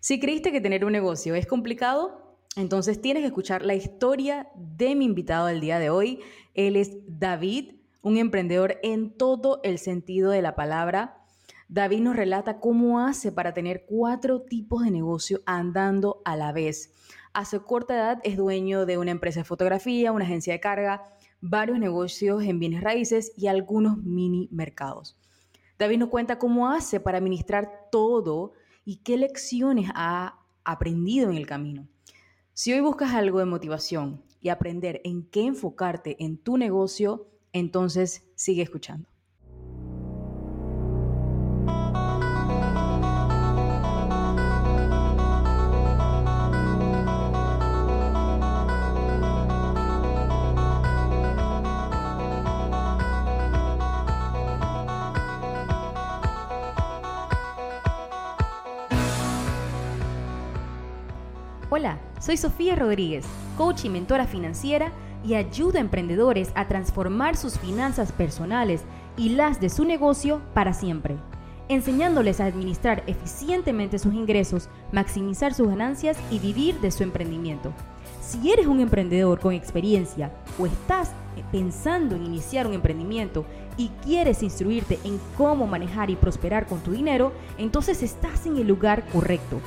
Si creíste que tener un negocio es complicado, entonces tienes que escuchar la historia de mi invitado del día de hoy. Él es David, un emprendedor en todo el sentido de la palabra. David nos relata cómo hace para tener cuatro tipos de negocio andando a la vez. A su corta edad es dueño de una empresa de fotografía, una agencia de carga, varios negocios en bienes raíces y algunos mini mercados. David nos cuenta cómo hace para administrar todo y qué lecciones ha aprendido en el camino. Si hoy buscas algo de motivación y aprender en qué enfocarte en tu negocio, entonces sigue escuchando. Hola, soy Sofía Rodríguez, coach y mentora financiera y ayuda a emprendedores a transformar sus finanzas personales y las de su negocio para siempre, enseñándoles a administrar eficientemente sus ingresos, maximizar sus ganancias y vivir de su emprendimiento. Si eres un emprendedor con experiencia o estás pensando en iniciar un emprendimiento y quieres instruirte en cómo manejar y prosperar con tu dinero, entonces estás en el lugar correcto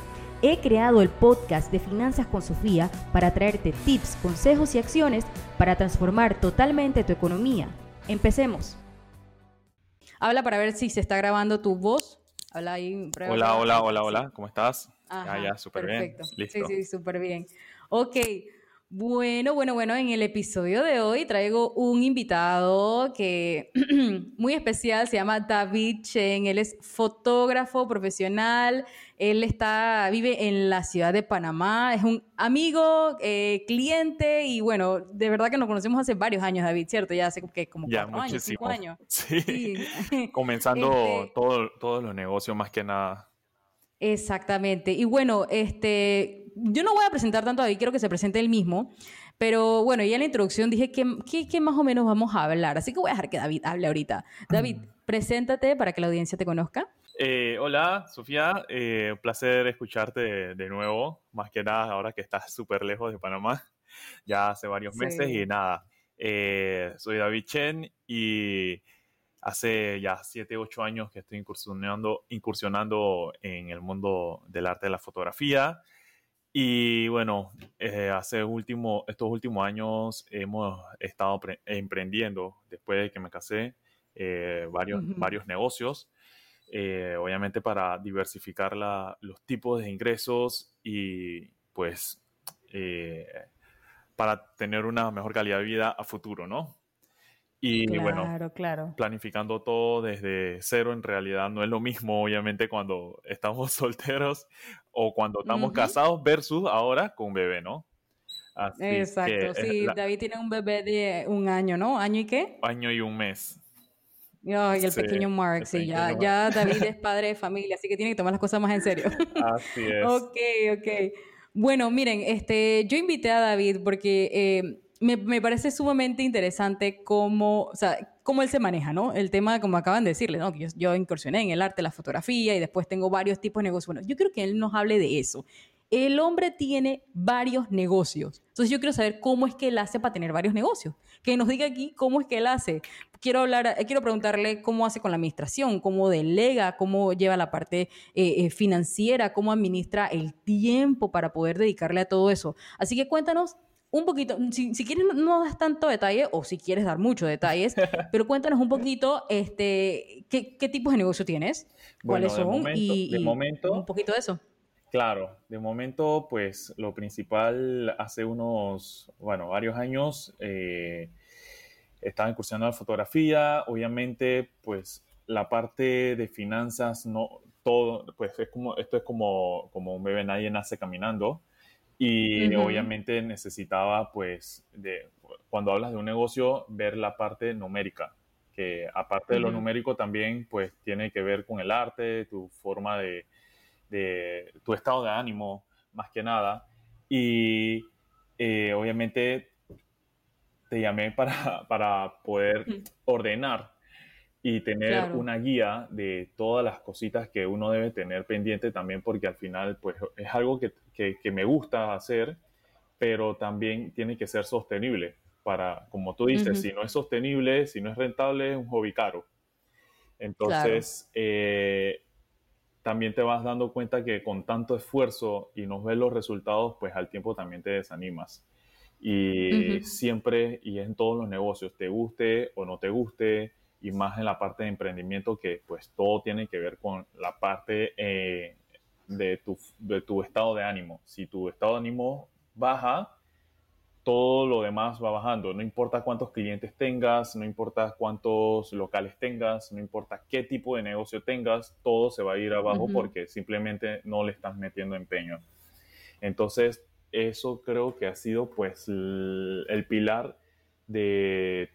He creado el podcast de Finanzas con Sofía para traerte tips, consejos y acciones para transformar totalmente tu economía. Empecemos. Habla para ver si se está grabando tu voz. Habla ahí. Hola, hola, hola, hola. ¿Cómo estás? ah, ya, súper bien. Listo. Sí, sí, súper bien. Ok. Bueno, bueno, bueno, en el episodio de hoy traigo un invitado que muy especial, se llama David Chen, él es fotógrafo profesional, él está, vive en la ciudad de Panamá, es un amigo, eh, cliente y bueno, de verdad que nos conocemos hace varios años, David, ¿cierto? Ya hace como ya, cuatro años, cinco años. Sí, comenzando este todos los negocios más que nada. Exactamente. Y bueno, este, yo no voy a presentar tanto a David, quiero que se presente él mismo, pero bueno, ya en la introducción dije que, más o menos vamos a hablar, así que voy a dejar que David hable ahorita. David, preséntate para que la audiencia te conozca. Eh, hola, Sofía, eh, un placer escucharte de, nuevo, más que nada ahora que estás súper lejos de Panamá, ya hace varios meses y nada, eh, soy David Chen y hace ya 7, 8 años que estoy incursionando, incursionando en el mundo del arte de la fotografía. Y bueno, eh, hace último, estos últimos años hemos estado emprendiendo, después de que me casé, eh, varios, varios negocios, eh, obviamente para diversificar la, los tipos de ingresos y pues para tener una mejor calidad de vida a futuro, ¿no? Y bueno, claro. planificando todo desde cero en realidad no es lo mismo, obviamente, cuando estamos solteros o cuando estamos casados versus ahora con un bebé, ¿no? Exacto, sí, David tiene un bebé de un año, ¿no? ¿Año y qué? Año y un mes. y el pequeño Mark, sí, ya, ya David es padre de familia, así que tiene que tomar las cosas más en serio. Así es. ok, ok. Bueno, miren, este, yo invité a David porque eh, me, parece sumamente interesante cómo, o sea, cómo él se maneja, ¿no? El tema, como acaban de decirle, ¿no? Que yo, incursioné en el arte, la fotografía y después tengo varios tipos de negocios. Bueno, yo creo que él nos hable de eso. El hombre tiene varios negocios. Entonces yo quiero saber cómo es que él hace para tener varios negocios. Que nos diga aquí cómo es que él hace. Quiero hablar, quiero preguntarle cómo hace con la administración, cómo delega, cómo lleva la parte eh, eh, financiera, cómo administra el tiempo para poder dedicarle a todo eso. Así que cuéntanos un poquito, si, quieres no das tanto detalle o si quieres dar muchos detalles, pero cuéntanos un poquito este, ¿qué, qué tipos de negocio tienes, cuáles son y, de momento, un poquito de eso. Claro, de momento pues lo principal hace unos, bueno, varios años eh, estaba incursionando en la fotografía, obviamente pues la parte de finanzas no, todo, pues es como, esto es como, como un bebé, nadie nace caminando. Y obviamente necesitaba, pues, de, cuando hablas de un negocio, ver la parte numérica, que aparte de lo numérico también, pues, tiene que ver con el arte, tu forma de, de tu estado de ánimo, más que nada. Y eh, obviamente te llamé para, para poder ordenar y tener una guía de todas las cositas que uno debe tener pendiente también, porque al final, pues es algo que, que, me gusta hacer, pero también tiene que ser sostenible. Para, como tú dices, si no es sostenible, si no es rentable, es un hobby caro. Entonces, eh, también te vas dando cuenta que con tanto esfuerzo y no ves los resultados, pues al tiempo también te desanimas. Y siempre, y en todos los negocios, te guste o no te guste, y más en la parte de emprendimiento que pues todo tiene que ver con la parte eh, de, tu, de tu estado de ánimo. Si tu estado de ánimo baja, todo lo demás va bajando. No importa cuántos clientes tengas, no importa cuántos locales tengas, no importa qué tipo de negocio tengas, todo se va a ir abajo porque simplemente no le estás metiendo empeño. Entonces, eso creo que ha sido pues el, pilar de,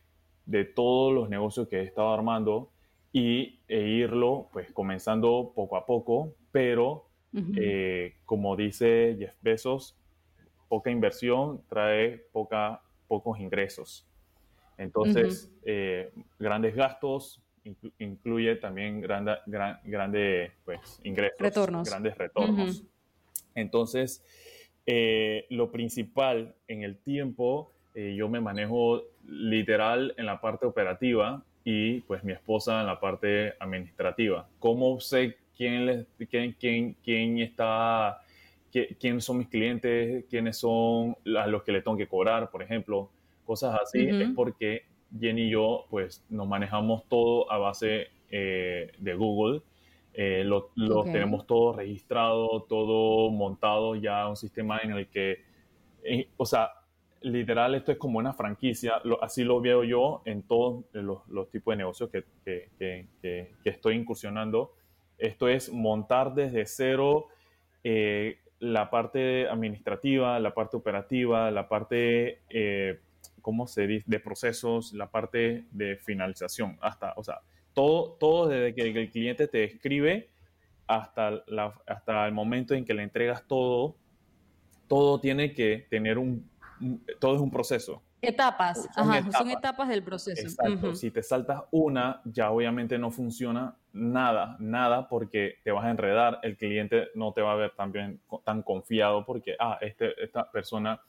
todos los negocios que he estado armando y e irlo pues comenzando poco a poco, pero eh, como dice Jeff Bezos, poca inversión trae poca, pocos ingresos. Entonces, eh, grandes gastos incluye también grandes grande, pues, ingresos, retornos. grandes retornos. Entonces, eh, lo principal en el tiempo, eh, yo me manejo literal en la parte operativa y pues mi esposa en la parte administrativa. ¿Cómo sé quién, quién, quién, quién está quiénes son mis clientes, quiénes son los que le tengo que cobrar, por ejemplo, cosas así, es porque Jenny y yo pues nos manejamos todo a base eh, de Google. Eh, lo, tenemos todo registrado, todo montado ya, un sistema en el que, eh, o sea, literal esto es como una franquicia, así lo veo yo en todos los, tipos de negocios que, que, que, estoy incursionando. Esto es montar desde cero la parte administrativa, la parte operativa, la parte, eh, ¿cómo se dice?, de procesos, la parte de finalización, hasta, o sea, todo, todo desde que el cliente te escribe hasta, la, hasta el momento en que le entregas todo, todo tiene que tener un, todo es un proceso. Etapas, son, Ajá, etapas. son etapas del proceso. Exacto, si te saltas una, ya obviamente no funciona nada, nada, porque te vas a enredar, el cliente no te va a ver tan, bien, tan confiado porque, ah, este, esta persona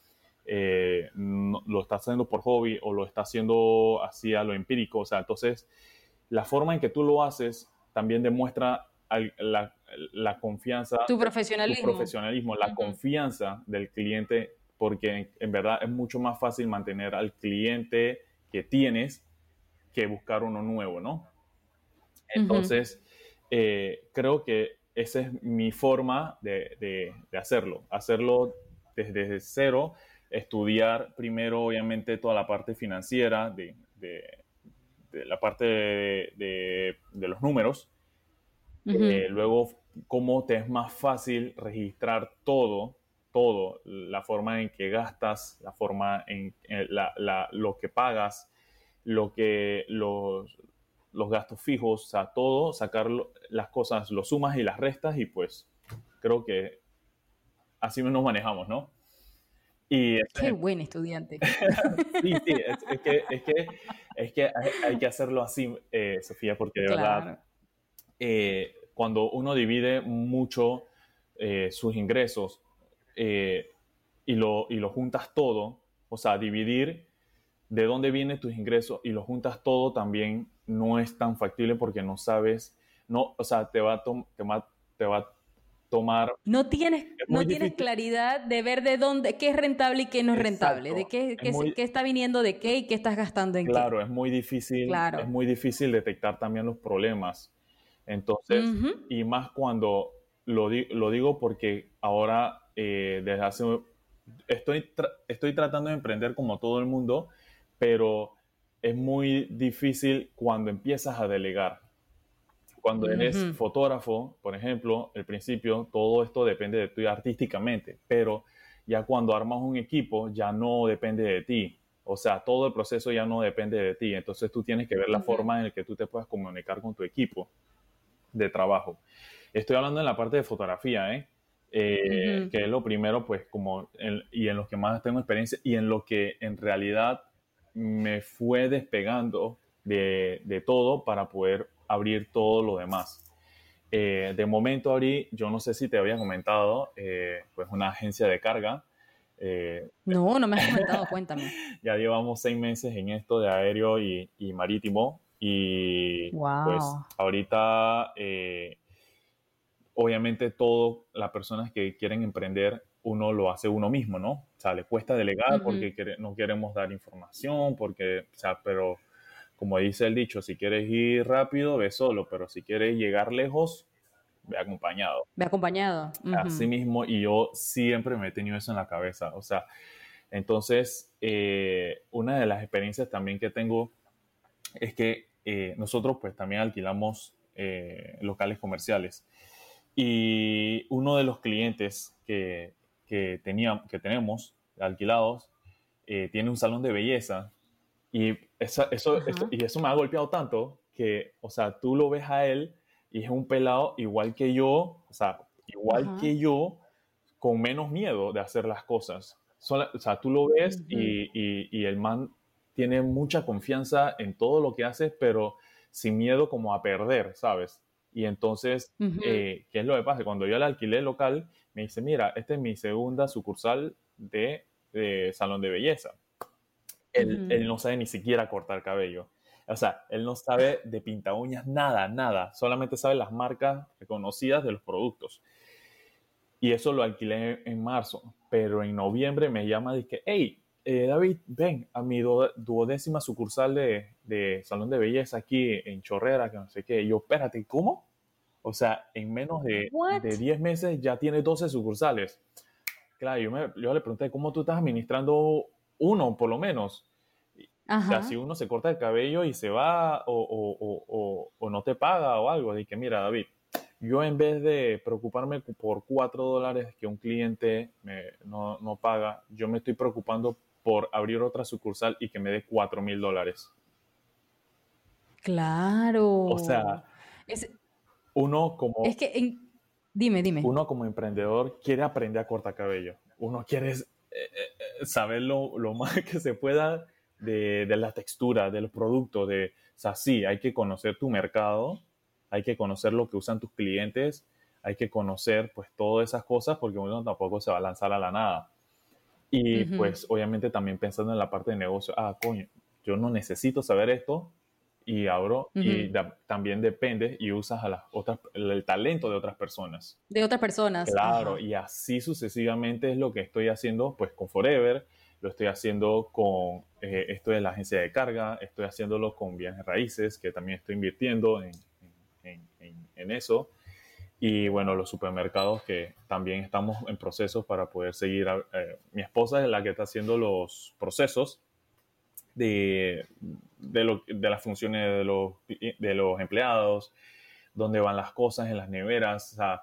eh, lo está haciendo por hobby o lo está haciendo así a lo empírico, o sea, entonces la forma en que tú lo haces también demuestra la, confianza. Tu profesionalismo. Tu profesionalismo, la confianza del cliente porque en, verdad es mucho más fácil mantener al cliente que tienes que buscar uno nuevo, ¿no? Entonces, eh, creo que esa es mi forma de, hacerlo, hacerlo desde, cero, estudiar primero, obviamente, toda la parte financiera, de, la parte de, los números, eh, luego cómo te es más fácil registrar todo todo, la forma en que gastas, la forma en, lo que pagas, lo que los, los gastos fijos, o sea, todo, sacar las cosas, lo sumas y las restas y pues creo que así nos manejamos, ¿no? Y Qué buen estudiante. sí, sí, es, que, es, que, hay, que hacerlo así, eh, Sofía, porque de verdad, eh, cuando uno divide mucho eh, sus ingresos, y, lo, y lo juntas todo, o sea, dividir de dónde vienen tus ingresos y lo juntas todo también no es tan factible porque no sabes, no, o sea, te va a, te te va a tomar... No tienes, no tienes claridad de ver de dónde, qué es rentable y qué no es rentable, de qué, qué, está viniendo de qué y qué estás gastando en qué. Claro, es muy difícil, claro. es muy difícil detectar también los problemas. Entonces, y más cuando lo, lo digo porque ahora eh, desde hace... Estoy, estoy tratando de emprender como todo el mundo, pero es muy difícil cuando empiezas a delegar. Cuando eres fotógrafo, por ejemplo, al principio todo esto depende de ti artísticamente, pero ya cuando armas un equipo ya no depende de ti. O sea, todo el proceso ya no depende de ti. Entonces tú tienes que ver la forma en la que tú te puedas comunicar con tu equipo de trabajo. Estoy hablando en la parte de fotografía, ¿eh? Eh, que es lo primero, pues como, y en lo que más tengo experiencia y en lo que en realidad me fue despegando de, de todo para poder abrir todo lo demás. Eh, de momento, Ari, yo no sé si te había comentado, eh, pues una agencia de carga. Eh, no, no me has comentado, cuéntame. ya llevamos seis meses en esto de aéreo y, y marítimo y pues ahorita, obviamente, todo las personas que quieren emprender, uno lo hace uno mismo, ¿no? O sea, le cuesta delegar porque no queremos dar información, porque, o sea, pero como dice el dicho, si quieres ir rápido, ve solo, pero si quieres llegar lejos, ve acompañado. Ve acompañado. Así mismo, y yo siempre me he tenido eso en la cabeza. O sea, entonces, eh, una de las experiencias también que tengo es que eh, nosotros pues también alquilamos eh, locales comerciales. Y uno de los clientes que, que, que tenemos alquilados tiene un salón de belleza y eso, y eso me ha golpeado tanto que, o sea, tú lo ves a él y es un pelado igual que yo, o sea, igual que yo, con menos miedo de hacer las cosas. o sea, tú lo ves y, y, el man tiene mucha confianza en todo lo que hace, pero sin miedo como a perder, ¿sabes? Y entonces, eh, ¿qué es lo que pasa? Cuando yo le alquilé local, me dice, mira, esta es mi segunda sucursal de salón de belleza él, no sabe ni siquiera cortar cabello. O sea, él no sabe de pinta uñas, nada, nada. Solamente sabe las marcas reconocidas de los productos. Y eso lo alquilé en marzo. Pero en noviembre me llama y dice, hey, eh, David, ven a mi duodécima sucursal de, salón de belleza aquí en Chorrera, que no sé qué. Y yo, espérate, ¿cómo? O sea, en menos de, de 10 meses ya tiene 12 sucursales. Claro, yo, me, yo le pregunté, ¿cómo tú estás administrando uno por lo menos. O sea, si uno se corta el cabello y se va o, no te paga o algo, de que mira, David, yo en vez de preocuparme por cuatro dólares que un cliente no, paga, yo me estoy preocupando por abrir otra sucursal y que me dé cuatro mil dólares. Claro. O sea, uno como... Es que, dime, dime. Uno como emprendedor quiere aprender a cortar cabello. Uno quiere eh, saber lo, más que se pueda de, la textura, del producto, de, o sea, sí, hay que conocer tu mercado, hay que conocer lo que usan tus clientes, hay que conocer pues todas esas cosas porque uno tampoco se va a lanzar a la nada. Y pues obviamente también pensando en la parte de negocio, ah, coño, yo no necesito saber esto, y abro y también depende y usas a las otras, el talento de otras personas. De otras personas. Claro, y así sucesivamente es lo que estoy haciendo pues con Forever, lo estoy haciendo con eh, esto de la agencia de carga, estoy haciéndolo con bienes raíces, que también estoy invirtiendo en, en, eso. Y bueno, los supermercados que también estamos en procesos para poder seguir. Eh, mi esposa es la que está haciendo los procesos de, de, de las funciones de los, de los empleados, dónde van las cosas en las neveras, o sea,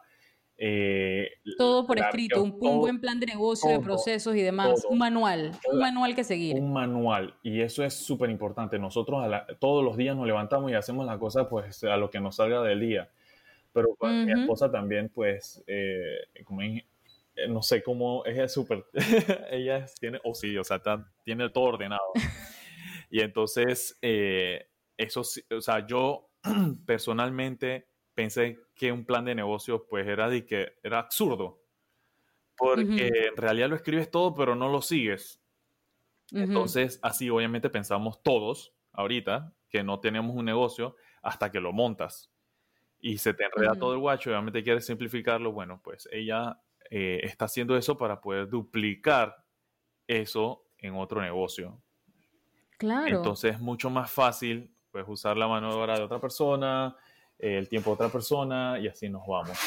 eh, todo por escrito, un, buen plan de negocio, de procesos y demás, un manual, un manual que seguir. Un manual, y eso es súper importante. Nosotros todos los días nos levantamos y hacemos las cosas pues a lo que nos salga del día. Pero mi esposa también, pues, eh, como eh, no sé cómo, ella es súper, ella tiene, o sí, o sea, tiene todo ordenado. Y entonces, eh, eso, o sea, yo personalmente pensé que un plan de negocio pues era de que era absurdo. Porque en realidad lo escribes todo, pero no lo sigues. Entonces, así obviamente pensamos todos ahorita que no tenemos un negocio hasta que lo montas. Y se te enreda todo el guacho, obviamente quieres simplificarlo. Bueno, pues ella eh, está haciendo eso para poder duplicar eso en otro negocio. Claro. Entonces es mucho más fácil pues, usar la mano de obra de otra persona, el tiempo de otra persona y así nos vamos.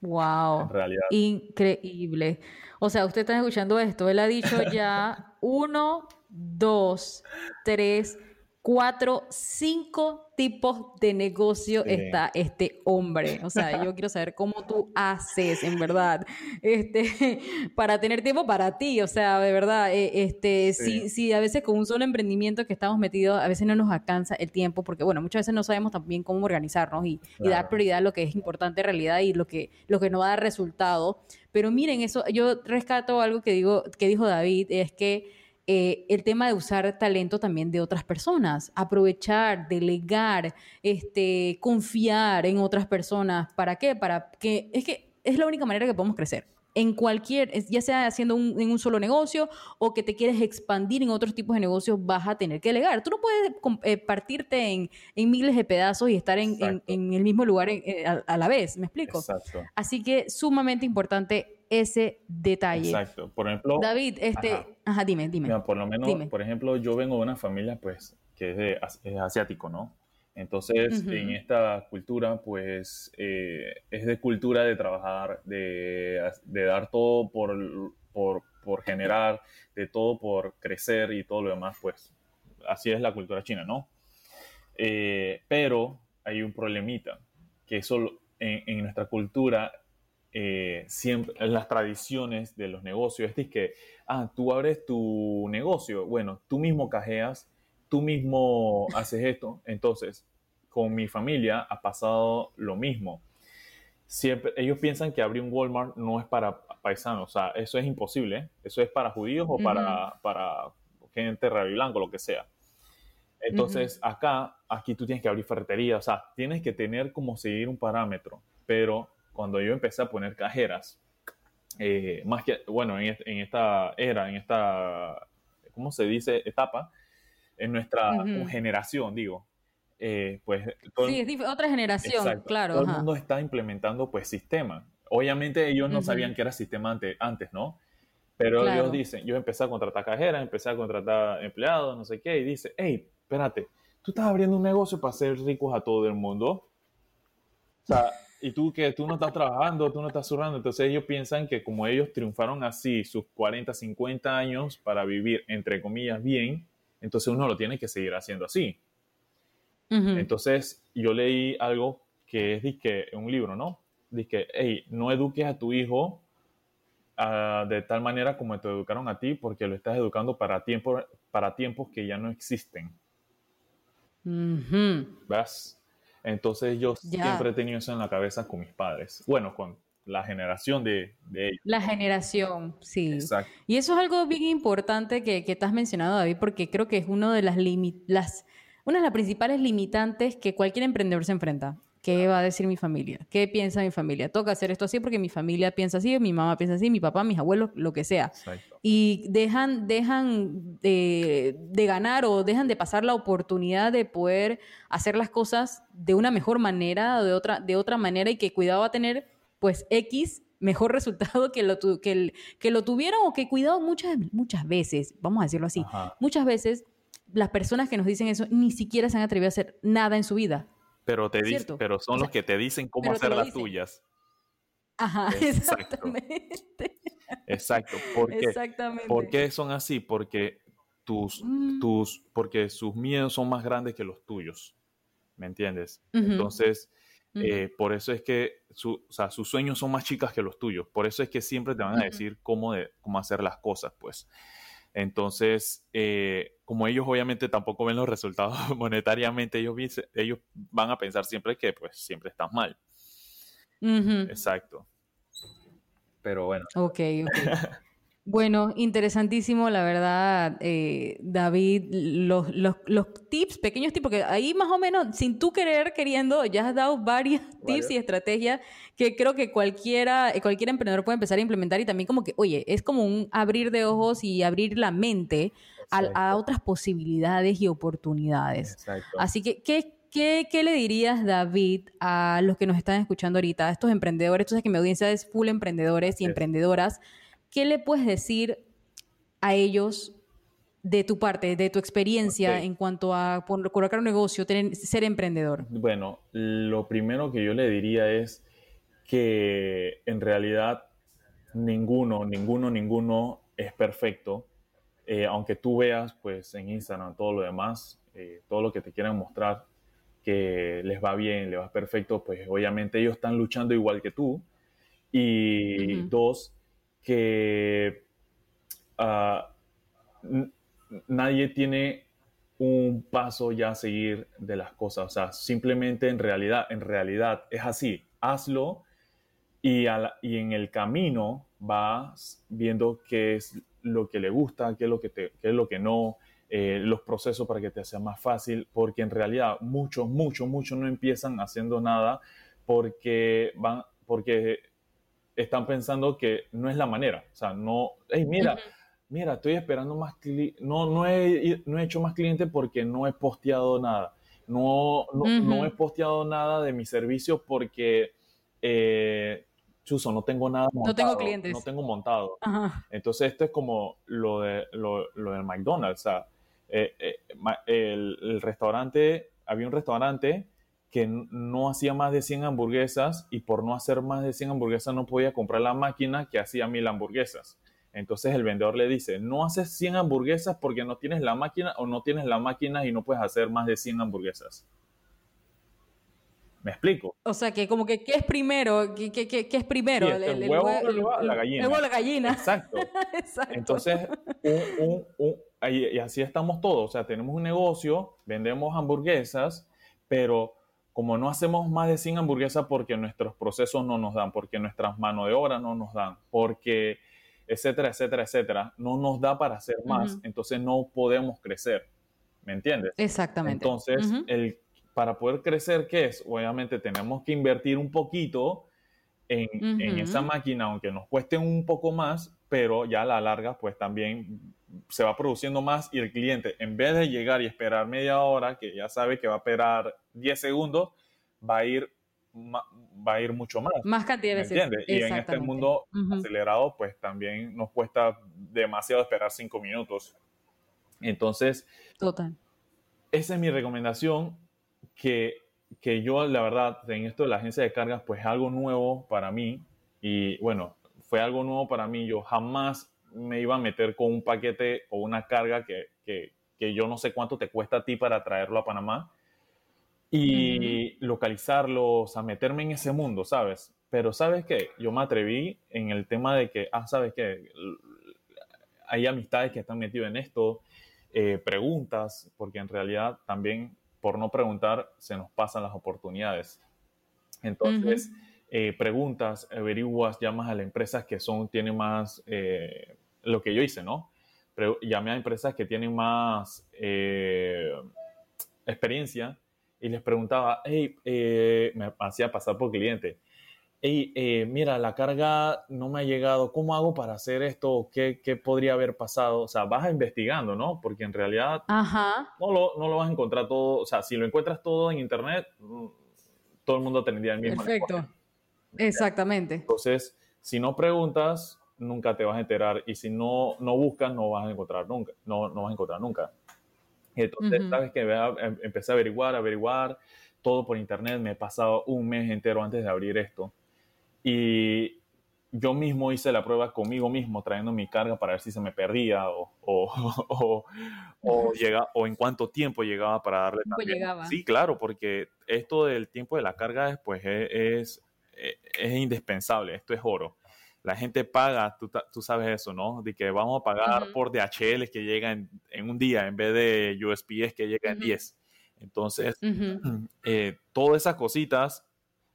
Wow. En realidad. Increíble. O sea, usted está escuchando esto. Él ha dicho ya uno, dos, tres, cuatro, cinco tipos de negocio está este hombre. O sea, yo quiero saber cómo tú haces, en verdad, este, para tener tiempo para ti. O sea, de verdad, eh, este, sí. si, a veces con un solo emprendimiento que estamos metidos, a veces no nos alcanza el tiempo, porque bueno, muchas veces no sabemos también cómo organizarnos y, dar prioridad a lo que es importante en realidad y lo que, lo que nos va a dar resultado. Pero miren, eso, yo rescato algo que digo, que dijo David, es que eh, el tema de usar talento también de otras personas, aprovechar, delegar, este, confiar en otras personas. ¿Para qué? Para que es que es la única manera que podemos crecer en cualquier, ya sea haciendo un, en un solo negocio o que te quieres expandir en otros tipos de negocios, vas a tener que delegar. Tú no puedes eh, partirte en, en, miles de pedazos y estar en, en, el mismo lugar eh, a, la vez, ¿me explico? Exacto. Así que sumamente importante ese detalle. Exacto. Por ejemplo... David, este... Ajá, dime, dime. por lo menos, por ejemplo, yo vengo de una familia, pues, que es, de, es asiático, ¿no? Entonces, en esta cultura, pues, eh, es de cultura de trabajar, de, dar todo por, por, generar, de todo por crecer y todo lo demás, pues, así es la cultura china, ¿no? Eh, pero hay un problemita, que eso en, nuestra cultura, eh, siempre, las tradiciones de los negocios, es que, ah, tú abres tu negocio, bueno, tú mismo cajeas tú mismo haces esto. Entonces, con mi familia ha pasado lo mismo. Siempre, ellos piensan que abrir un Walmart no es para paisanos, o sea, eso es imposible. Eso es para judíos o para, para gente blanco, lo que sea. Entonces, acá, aquí tú tienes que abrir ferretería, o sea, tienes que tener como seguir un parámetro. Pero cuando yo empecé a poner cajeras, eh, más que, bueno, en, esta era, en esta, ¿cómo se dice? Etapa, en nuestra generación, digo, eh, pues... sí, es otra generación, claro. Todo el mundo está implementando pues sistema. Obviamente ellos no sabían que era sistema antes, antes ¿no? Pero ellos dicen, yo empecé a contratar cajeras, empecé a contratar empleados, no sé qué, y dice, hey, espérate, tú estás abriendo un negocio para hacer ricos a todo el mundo. O sea, y tú que tú no estás trabajando, tú no estás zurrando. Entonces ellos piensan que como ellos triunfaron así sus 40, 50 años para vivir, entre comillas, bien, entonces uno lo tiene que seguir haciendo así. Entonces yo leí algo que es que un libro, ¿no? Dice, hey, no eduques a tu hijo ah, de tal manera como te educaron a ti porque lo estás educando para, tiempo, para tiempos que ya no existen. ¿Ves? Entonces yo siempre he tenido eso en la cabeza con mis padres. Bueno, con la generación de, ellos. La generación, sí. Exacto. Y eso es algo bien importante que, que te has mencionado, David, porque creo que es uno de las, las, una de las principales limitantes que cualquier emprendedor se enfrenta. ¿Qué va a decir mi familia? ¿Qué piensa mi familia? Toca hacer esto así porque mi familia piensa así, mi mamá piensa así, mi papá, mis abuelos, lo que sea. Exacto. Y dejan, dejan de, de, ganar o dejan de pasar la oportunidad de poder hacer las cosas de una mejor manera o de otra, de otra manera y que cuidado va a tener pues X mejor resultado que lo, que, que lo tuvieron o que cuidado muchas, muchas veces, vamos a decirlo así, muchas veces las personas que nos dicen eso ni siquiera se han atrevido a hacer nada en su vida. Pero, te pero son los que te dicen cómo hacer las tuyas. Ajá, exactamente. Exacto. ¿Por qué? Exactamente. ¿Por qué son así? Porque tus, mm. tus, porque sus miedos son más grandes que los tuyos. ¿Me entiendes? Entonces, eh, por eso es que su, sus sueños son más chicas que los tuyos. Por eso es que siempre te van a decir cómo, de, cómo hacer las cosas, pues. Entonces, eh, como ellos obviamente tampoco ven los resultados monetariamente, ellos, ellos van a pensar siempre que pues siempre estás mal. Exacto. Pero bueno. Ok, ok. Bueno, interesantísimo, la verdad, eh, David, los, tips, pequeños tips, porque ahí más o menos, sin tú querer, queriendo, ya has dado varios tips y estrategias que creo que cualquiera, cualquier emprendedor puede empezar a implementar y también como que, oye, es como un abrir de ojos y abrir la mente a, otras posibilidades y oportunidades. Así que, ¿qué, ¿Qué, le dirías, David, a los que nos están escuchando ahorita, a estos emprendedores? Tú sabes que mi audiencia es full emprendedores y emprendedoras. ¿Qué le puedes decir a ellos de tu parte, de tu experiencia en cuanto a colocar un negocio, ser emprendedor? Bueno, lo primero que yo le diría es que en realidad ninguno, ninguno, ninguno es perfecto. Eh, aunque tú veas pues en Instagram todo lo demás, eh, todo lo que te quieran mostrar que les va bien, les va perfecto, pues obviamente ellos están luchando igual que tú. Y dos, que ah, nadie tiene un paso ya a seguir de las cosas. O sea, simplemente en realidad, en realidad es así. Hazlo y, y en el camino vas viendo qué es lo que le gusta, qué es lo que, te, qué es lo que no, eh, los procesos para que te sea más fácil, porque en realidad muchos, muchos, muchos no empiezan haciendo nada porque van, porque están pensando que no es la manera. O sea, no, hey, mira, mira, estoy esperando más no, no he, no he hecho más clientes porque no he posteado nada. No, no, he posteado nada de mi servicio porque, eh, chuso, no tengo nada montado. No tengo clientes. No tengo montado. Entonces, esto es como lo, de, lo, lo del McDonald's. O sea, eh, eh, el, restaurante, había un restaurante que no hacía más de 100 hamburguesas y por no hacer más de 100 hamburguesas no podía comprar la máquina que hacía mil hamburguesas. Entonces el vendedor le dice, no haces 100 hamburguesas porque no tienes la máquina o no tienes la máquina y no puedes hacer más de 100 hamburguesas. ¿Me explico? O sea, que como que, ¿qué es primero? ¿Qué, qué, es primero? el, huevo, o la gallina. El huevo la gallina. Exacto. Entonces, y así estamos todos. O sea, tenemos un negocio, vendemos hamburguesas, pero como no hacemos más de 100 hamburguesas porque nuestros procesos no nos dan, porque nuestras manos de obra no nos dan, porque etcétera, etcétera, etcétera, no nos da para hacer más, entonces no podemos crecer. ¿Me entiendes? Exactamente. Entonces, el para poder crecer, ¿qué es? Obviamente tenemos que invertir un poquito en, esa máquina, aunque nos cueste un poco más, pero ya a la larga, pues también se va produciendo más y el cliente, en vez de llegar y esperar media hora, que ya sabe que va a esperar 10 segundos, va a ir, va a ir mucho más. Más cantidad de veces. ¿Entiendes? Y en este mundo acelerado, pues también nos cuesta demasiado esperar 5 minutos. Entonces, Total. Esa es mi recomendación que, que yo, la verdad, en esto de la agencia de cargas, pues es algo nuevo para mí. Y bueno, fue algo nuevo para mí. Yo jamás me iba a meter con un paquete o una carga que, que, que yo no sé cuánto te cuesta a ti para traerlo a Panamá. Y localizarlo, o sea, meterme en ese mundo, ¿sabes? Pero ¿sabes qué? Yo me atreví en el tema de que, ah, ¿sabes qué? Hay amistades que están metidas en esto, eh, preguntas, porque en realidad también por no preguntar se nos pasan las oportunidades. Entonces, eh, preguntas, averiguas, llamas a las empresas que son, tienen más, eh, lo que yo hice, ¿no? llamé a empresas que tienen más eh, experiencia y les preguntaba, hey, me hacía pasar por cliente, hey, mira, la carga no me ha llegado, ¿cómo hago para hacer esto? ¿Qué, ¿Qué, podría haber pasado? O sea, vas investigando, ¿no? Porque en realidad No, lo, no lo vas a encontrar todo, o sea, si lo encuentras todo en Internet, mm, todo el mundo tendría el mismo. Perfecto. Exactamente. Entonces, si no preguntas, nunca te vas a enterar y si no, no buscas, no vas a encontrar nunca, no, no vas a encontrar nunca. Entonces, sabes que em, empecé a averiguar, averiguar todo por internet, me he pasado un mes entero antes de abrir esto y yo mismo hice la prueba conmigo mismo, trayendo mi carga para ver si se me perdía o, o, o, llega, o en cuánto tiempo llegaba para darle Llegaba. Sí, claro, porque esto del tiempo de la carga pues, es, es, es, indispensable, esto es oro. La gente paga, tú, tú, sabes eso, ¿no? De que vamos a pagar por DHL que llega en, en, un día en vez de USPS que llega en 10. Entonces, eh, todas esas cositas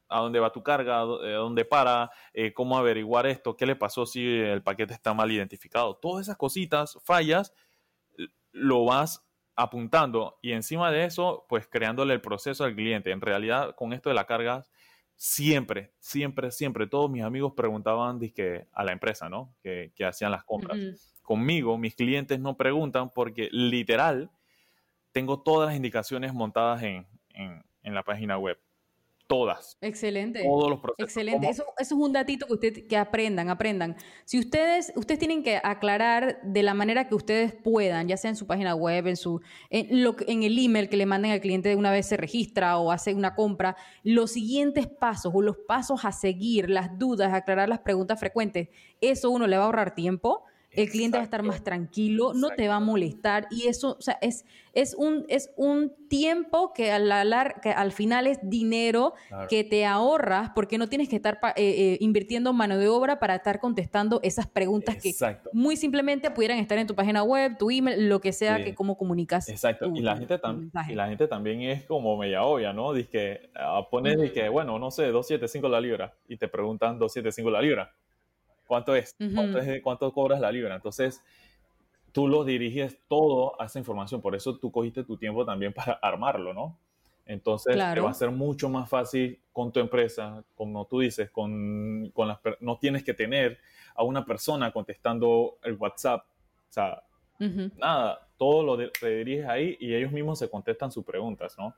a dónde va tu carga, a dónde para, eh, cómo averiguar esto, qué le pasó si el paquete está mal identificado. Todas esas cositas, fallas, lo vas apuntando y encima de eso, pues creándole el proceso al cliente. En realidad, con esto de la carga, siempre, siempre, siempre, todos mis amigos preguntaban que, a la empresa, ¿no? Que, hacían las compras. Conmigo, mis clientes no preguntan porque literal tengo todas las indicaciones montadas en la página web todas. Excelente. Todos los procesos. Excelente. Eso, eso, es un datito que ustedes que aprendan, aprendan. Si ustedes, ustedes tienen que aclarar de la manera que ustedes puedan, ya sea en su página web, en su, en, lo, en el email que le manden al cliente de una vez se registra o hace una compra, los siguientes pasos o los pasos a seguir, las dudas, aclarar las preguntas frecuentes, eso uno le va a ahorrar tiempo el cliente va a estar más tranquilo, no te va a molestar y eso, o sea, es, es, un, es un tiempo que, al final es dinero que te ahorras porque no tienes que estar eh, eh, invirtiendo mano de obra para estar contestando esas preguntas que muy simplemente pudieran estar en tu página web, tu email, lo que sea que cómo comunicas. Exacto, y, la gente y la gente también es como media obvia, ¿no? Dice que uh, pones, que, bueno, no sé, 275 la libra y te preguntan 275 la libra ¿cuánto es? ¿Cuánto, es, ¿Cuánto cobras la libra? Entonces, tú lo diriges todo a esa información, por eso tú cogiste tu tiempo también para armarlo, ¿no? Entonces te va a ser mucho más fácil con tu empresa, como tú dices, con, con las, no tienes que tener a una persona contestando el WhatsApp. O sea, nada, todo lo rediriges ahí y ellos mismos se contestan sus preguntas, ¿no?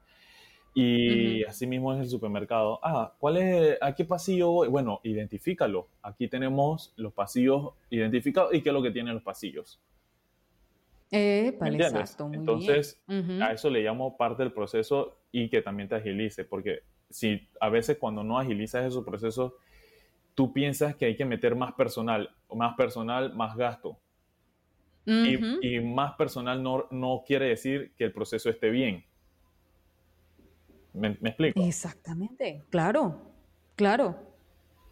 Y así mismo es el supermercado. Ah, ¿cuál es, a qué pasillo voy? Bueno, identifícalo. Aquí tenemos los pasillos identificados y qué es lo que tienen los pasillos. Eh, exacto, muy Entonces, a eso le llamo parte del proceso y que también te agilice, porque si a veces cuando no agilizas esos procesos, tú piensas que hay que meter más personal, más personal, más gasto. y, más personal no, no, quiere decir que el proceso esté bien. ¿Me, explico? Exactamente, claro, claro.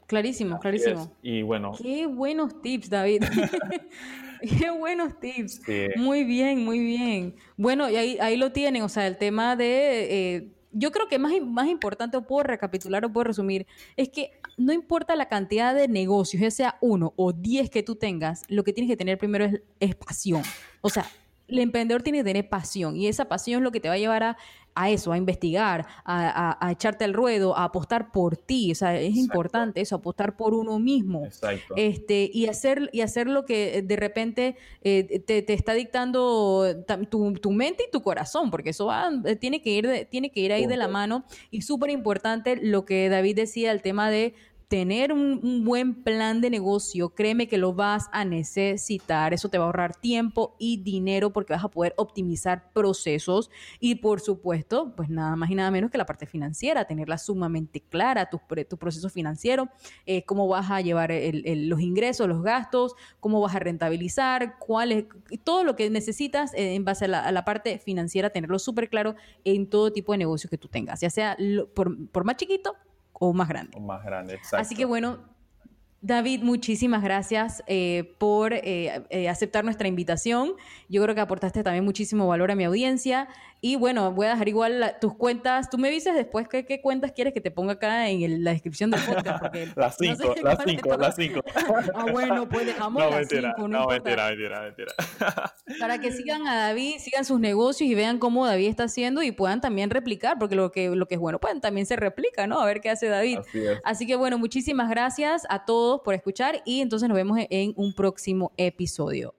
Clarísimo, clarísimo. Y bueno. Qué buenos tips, David. Qué buenos tips. Muy bien, muy bien. Bueno, y ahí, ahí lo tienen, o sea, el tema de... Eh, yo creo que más, más importante, o puedo recapitular o puedo resumir, es que no importa la cantidad de negocios, ya sea uno o diez que tú tengas, lo que tienes que tener primero es, es pasión. O sea, el emprendedor tiene que tener pasión y esa pasión es lo que te va a llevar a a eso, a investigar, a, echarte al ruedo, a apostar por ti. O sea, es importante eso, apostar por uno mismo. Exacto. Este, y, hacer, y hacer lo que de repente eh, te, está dictando tu, mente y tu corazón, porque eso va, eh, tiene, que ir tiene que ir ahí de la mano. Y súper importante lo que David decía, el tema de tener un, buen plan de negocio, créeme que lo vas a necesitar. Eso te va a ahorrar tiempo y dinero porque vas a poder optimizar procesos y por supuesto, pues nada más y nada menos que la parte financiera, tenerla sumamente clara, tu, tu proceso financiero, eh, cómo vas a llevar los ingresos, los gastos, cómo vas a rentabilizar, todo lo que necesitas eh, en base a la, parte financiera, tenerlo súper claro en todo tipo de negocio que tú tengas, ya sea por, por más chiquito o más grande. O más grande, exacto. Así que bueno, David, muchísimas gracias eh, por eh, eh, aceptar nuestra invitación. Yo creo que aportaste también muchísimo valor a mi audiencia. Y bueno, voy a dejar igual tus cuentas. Tú me dices después qué, cuentas quieres que te ponga acá en la descripción del podcast. las cinco, las cinco, las cinco. ah, bueno, pues dejamos no, las mentira, cinco. No, mentira, mentira, mentira. Para que sigan a David, sigan sus negocios y vean cómo David está haciendo y puedan también replicar, porque lo que, lo que es bueno, pues también se replica, ¿no? A ver qué hace David. Así, Así que bueno, muchísimas gracias a todos por escuchar y entonces nos vemos en un próximo episodio.